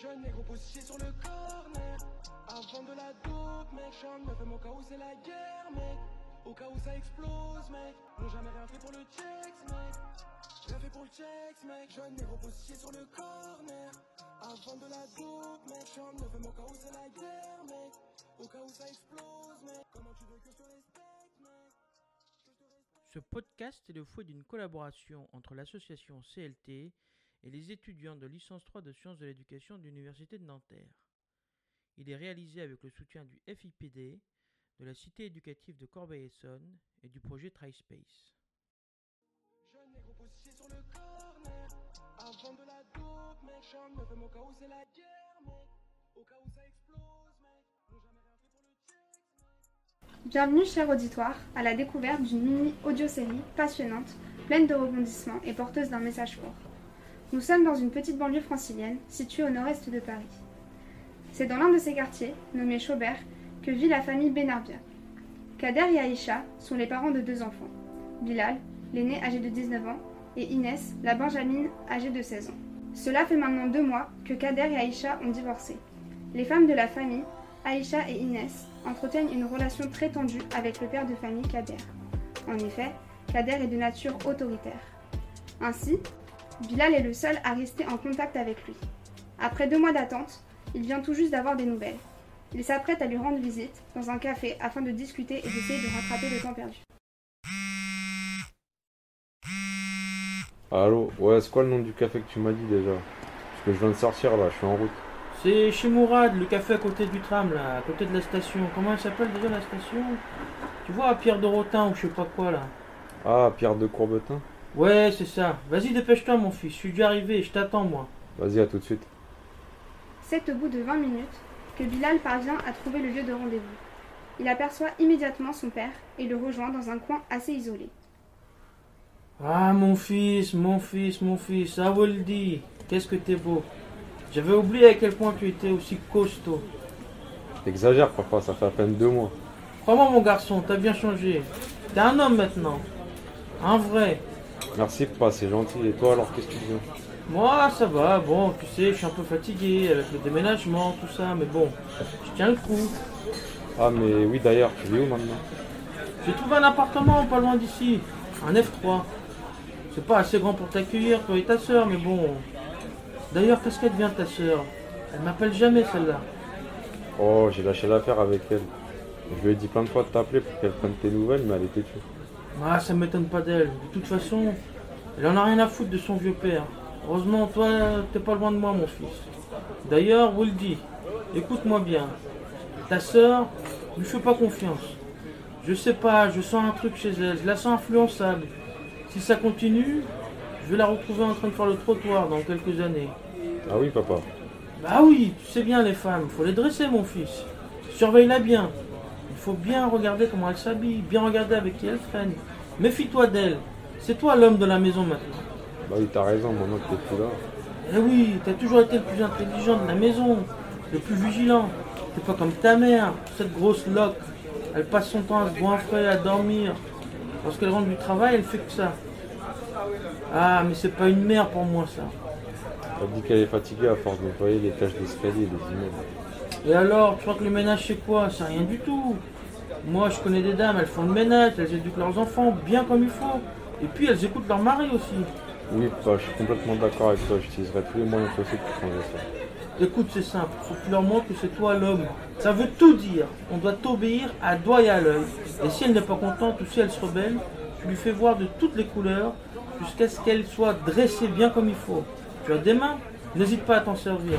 Jeune négro positionné sur le corner. Avant de la dope, mec. J'en me fais mon cas où c'est la guerre, mec. Au cas où ça explose, mec. Jamais rien fait pour le checks, mec. Rien fait pour le checks, mec. Jeune négro positionné sur le corner. Avant de la dope, mec. J'en me fais mon cas où c'est la guerre, mec. Au cas où ça explose, mec. Comment tu veux que je te respecte, mec? Ce podcast est le fruit d'une collaboration entre l'association CLT et les étudiants de licence 3 de sciences de l'éducation de l'Université de Nanterre. Il est réalisé avec le soutien du FIPD, de la Cité éducative de Corbeil-Essonne et du projet TriSpace. Jeune négro positionné sur le corner. Avant de la dope, mec. J'en me fais mon cas où c'est la guerre, mec. Au cas où ça explose, mec. N'ont jamais rien fait pour le checks, mec. Bienvenue, cher auditoire, à la découverte d'une mini audio-série passionnante, pleine de rebondissements et porteuse d'un message fort. Nous sommes dans une petite banlieue francilienne située au nord-est de Paris. C'est dans l'un de ces quartiers, nommé Chaubert, que vit la famille Benarbia. Kader et Aïcha sont les parents de deux enfants. Bilal, l'aîné âgé de 19 ans, et Inès, la benjamine âgée de 16 ans. Cela fait maintenant deux mois que Kader et Aïcha ont divorcé. Les femmes de la famille, Aïcha et Inès, entretiennent une relation très tendue avec le père de famille Kader. En effet, Kader est de nature autoritaire. Ainsi, Bilal est le seul à rester en contact avec lui. Après deux mois d'attente, il vient tout juste d'avoir des nouvelles. Il s'apprête à lui rendre visite dans un café afin de discuter et d'essayer de rattraper le temps perdu. Allô Ouais, c'est quoi le nom du café que tu m'as dit déjà? Parce que je viens de sortir là, je suis en route. C'est chez Mourad, le café à côté du tram, là, à côté de la station. Comment elle s'appelle déjà la station? Tu vois, à Pierre de Rotin ou je sais pas quoi là. Ah, Pierre de Courbetin? Ouais, c'est ça. Vas-y, dépêche-toi, mon fils. Je suis dû arriver, je t'attends, moi. Vas-y, à tout de suite. C'est au bout de 20 minutes que Bilal parvient à trouver le lieu de rendez-vous. Il aperçoit immédiatement son père et le rejoint dans un coin assez isolé. Ah, mon fils, mon fils, mon fils, ah, Waldi, qu'est-ce que t'es beau. J'avais oublié à quel point tu étais aussi costaud. T'exagères, papa, ça fait à peine deux mois. Crois-moi, mon garçon, t'as bien changé. T'es un homme maintenant. Un vrai. Merci, papa, c'est gentil. Et toi, alors, qu'est-ce que tu veux Moi, ça va, bon, tu sais, je suis un peu fatigué avec le déménagement, tout ça, mais bon, je tiens le coup. Ah, mais oui, d'ailleurs, tu vis où maintenant? J'ai trouvé un appartement pas loin d'ici, un F3. C'est pas assez grand pour t'accueillir, toi et ta sœur, mais bon. D'ailleurs, qu'est-ce qu'elle devient ta sœur? Elle m'appelle jamais celle-là. Oh, j'ai lâché l'affaire avec elle. Je lui ai dit plein de fois de t'appeler pour qu'elle prenne tes nouvelles, mais elle était tue. Ah, ça m'étonne pas d'elle. De toute façon, elle en a rien à foutre de son vieux père. Heureusement, toi, t'es pas loin de moi, mon fils. D'ailleurs, Wildy, écoute-moi bien. Ta sœur, lui fais pas confiance. Je sais pas, je sens un truc chez elle, je la sens influençable. Si ça continue, je vais la retrouver en train de faire le trottoir dans quelques années. Ah oui, papa. Bah oui, tu sais bien les femmes, faut les dresser mon fils. Surveille-la bien. Il faut bien regarder comment elle s'habille, bien regarder avec qui elle traîne. Méfie-toi d'elle. C'est toi l'homme de la maison maintenant. Bah oui, t'as raison, maintenant que t'es plus là. Eh oui, t'as toujours été le plus intelligent de la maison, le plus vigilant. T'es pas comme ta mère, cette grosse loque. Elle passe son temps à se goinfrer, à dormir. Lorsqu'elle rentre du travail, elle fait que ça. Ah, mais c'est pas une mère pour moi ça. Elle dit qu'elle est fatiguée à force de nettoyer les taches d'escalier et des immeubles. Et alors, tu crois que le ménage c'est quoi? C'est rien du tout. Moi, je connais des dames, elles font le ménage, elles éduquent leurs enfants bien comme il faut. Et puis, elles écoutent leur mari aussi. Oui, papa, je suis complètement d'accord avec toi. J'utiliserai tous les moyens possibles pour changer ça. Écoute, c'est simple, faut que tu leur montres que c'est toi l'homme. Ça veut tout dire. On doit t'obéir à doigt et à l'œil. Et si elle n'est pas contente ou si elle se rebelle, tu lui fais voir de toutes les couleurs jusqu'à ce qu'elle soit dressée bien comme il faut. Tu as des mains? N'hésite pas à t'en servir.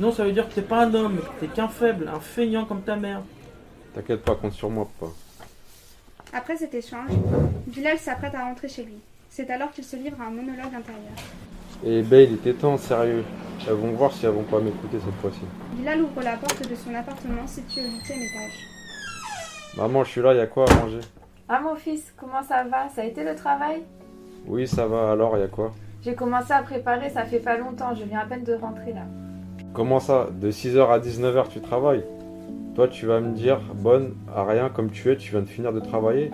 Sinon, ça veut dire que t'es pas un homme, que t'es qu'un faible, un feignant comme ta mère. T'inquiète pas, compte sur moi, papa. Après cet échange, Bilal s'apprête à rentrer chez lui. C'est alors qu'il se livre à un monologue intérieur. Et ben, il était temps, sérieux. Elles vont voir si elles vont pas m'écouter cette fois-ci. Bilal ouvre la porte de son appartement situé au huitième étage. Maman, je suis là, y a quoi à manger? Ah mon fils, comment ça va? Ça a été le travail? Oui, ça va, alors, y a quoi? J'ai commencé à préparer, ça fait pas longtemps, je viens à peine de rentrer là. Comment ça De 6h à 19h, tu travailles? Toi, tu vas me dire, bonne, à rien comme tu es, tu viens de finir de travailler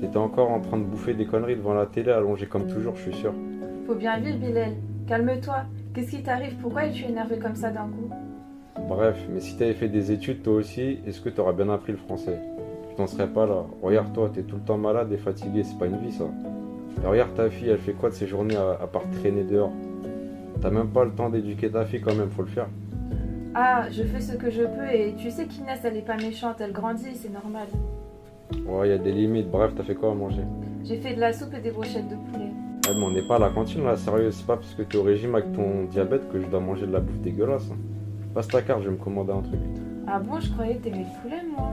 T'étais encore en train de bouffer des conneries devant la télé, allongé comme toujours, je suis sûr. Faut bien vivre Bilal, calme-toi. Qu'est-ce qui t'arrive? Pourquoi es-tu énervé comme ça d'un coup? Bref, mais si t'avais fait des études toi aussi, est-ce que t'aurais bien appris le français? Tu t'en serais pas là. Regarde toi, t'es tout le temps malade et fatigué, c'est pas une vie ça. Et regarde ta fille, elle fait quoi de ses journées à, à part traîner dehors? T'as même pas le temps d'éduquer ta fille quand même, faut le faire. Ah, je fais ce que je peux et tu sais qu'Inès, elle est pas méchante, elle grandit, c'est normal. Ouais, y a des limites. Bref, t'as fait quoi à manger? J'ai fait de la soupe et des brochettes de poulet. Ouais, mais on n'est pas à la cantine là, sérieux, c'est pas parce que t'es au régime avec ton diabète que je dois manger de la bouffe dégueulasse. hein. Passe ta carte, je vais me commander un truc. Ah bon, je croyais que t'aimais le poulet, moi.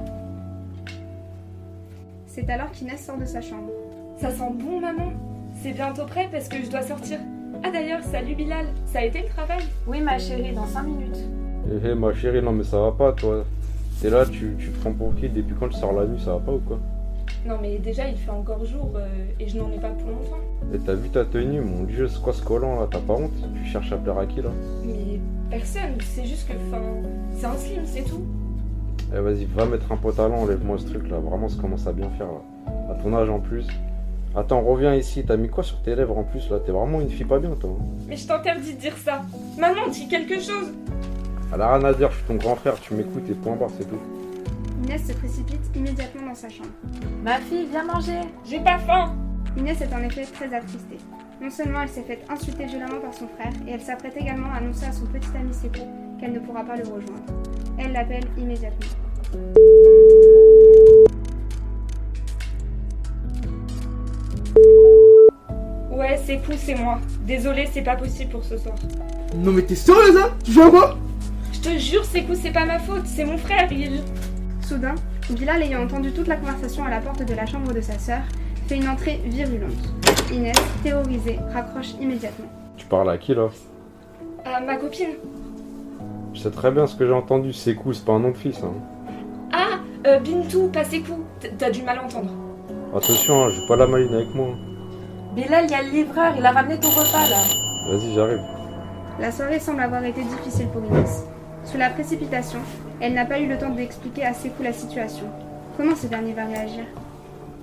C'est alors qu'Inès sort de sa chambre. Ça sent bon, maman. C'est bientôt prêt parce que je dois sortir. Ah d'ailleurs, salut Bilal. Ça a été le travail? Oui, ma chérie, dans 5 minutes. Hé hé, ma chérie, non mais ça va pas toi. T'es là, tu, tu te prends pour qui? Depuis quand tu sors la nuit, ça va pas ou quoi? Non mais déjà, il fait encore jour euh, et je n'en ai pas pour longtemps. Et t'as vu ta tenue, mon dieu, c'est quoi ce collant là? T'as pas honte? Tu cherches à plaire à qui là? Mais personne, c'est juste que, enfin, c'est un slim, c'est tout. Eh vas-y, va mettre un pantalon, enlève-moi ce truc là, vraiment ça commence à bien faire là. À ton âge en plus. Attends, reviens ici, t'as mis quoi sur tes lèvres en plus là? T'es vraiment une fille pas bien toi. hein. Mais je t'interdis de dire ça. Maman, dis quelque chose. Elle a rien à dire, je suis ton grand frère, tu m'écoutes et point barre, c'est tout. Inès se précipite immédiatement dans sa chambre. Ma fille, viens manger. J'ai pas faim. Inès est en effet très attristée. Non seulement elle s'est faite insulter violemment par son frère, et elle s'apprête également à annoncer à son petit ami Sekou qu'elle ne pourra pas le rejoindre. Elle l'appelle immédiatement. C'est cool, c'est moi. Désolée, c'est pas possible pour ce soir. Non mais t'es sérieuse là? Tu joues à quoi? Je te jure, c'est cool, c'est pas ma faute. C'est mon frère, il. Soudain, Bilal ayant entendu toute la conversation à la porte de la chambre de sa sœur, fait une entrée virulente. Inès, terrorisée, raccroche immédiatement. Tu parles à qui là? Ah, ma copine. Je sais très bien ce que j'ai entendu, c'est cool, c'est pas un nom de fils. Hein. Ah, euh, Bintou, pas c'est cool. T- T'as dû mal entendre. Attention, hein, joue pas la maline avec moi. Bilal, il y a le livreur, il a ramené ton repas là. Vas-y, j'arrive. La soirée semble avoir été difficile pour Inès. Sous la précipitation, elle n'a pas eu le temps d'expliquer à Sekou la situation. Comment ce dernier va réagir?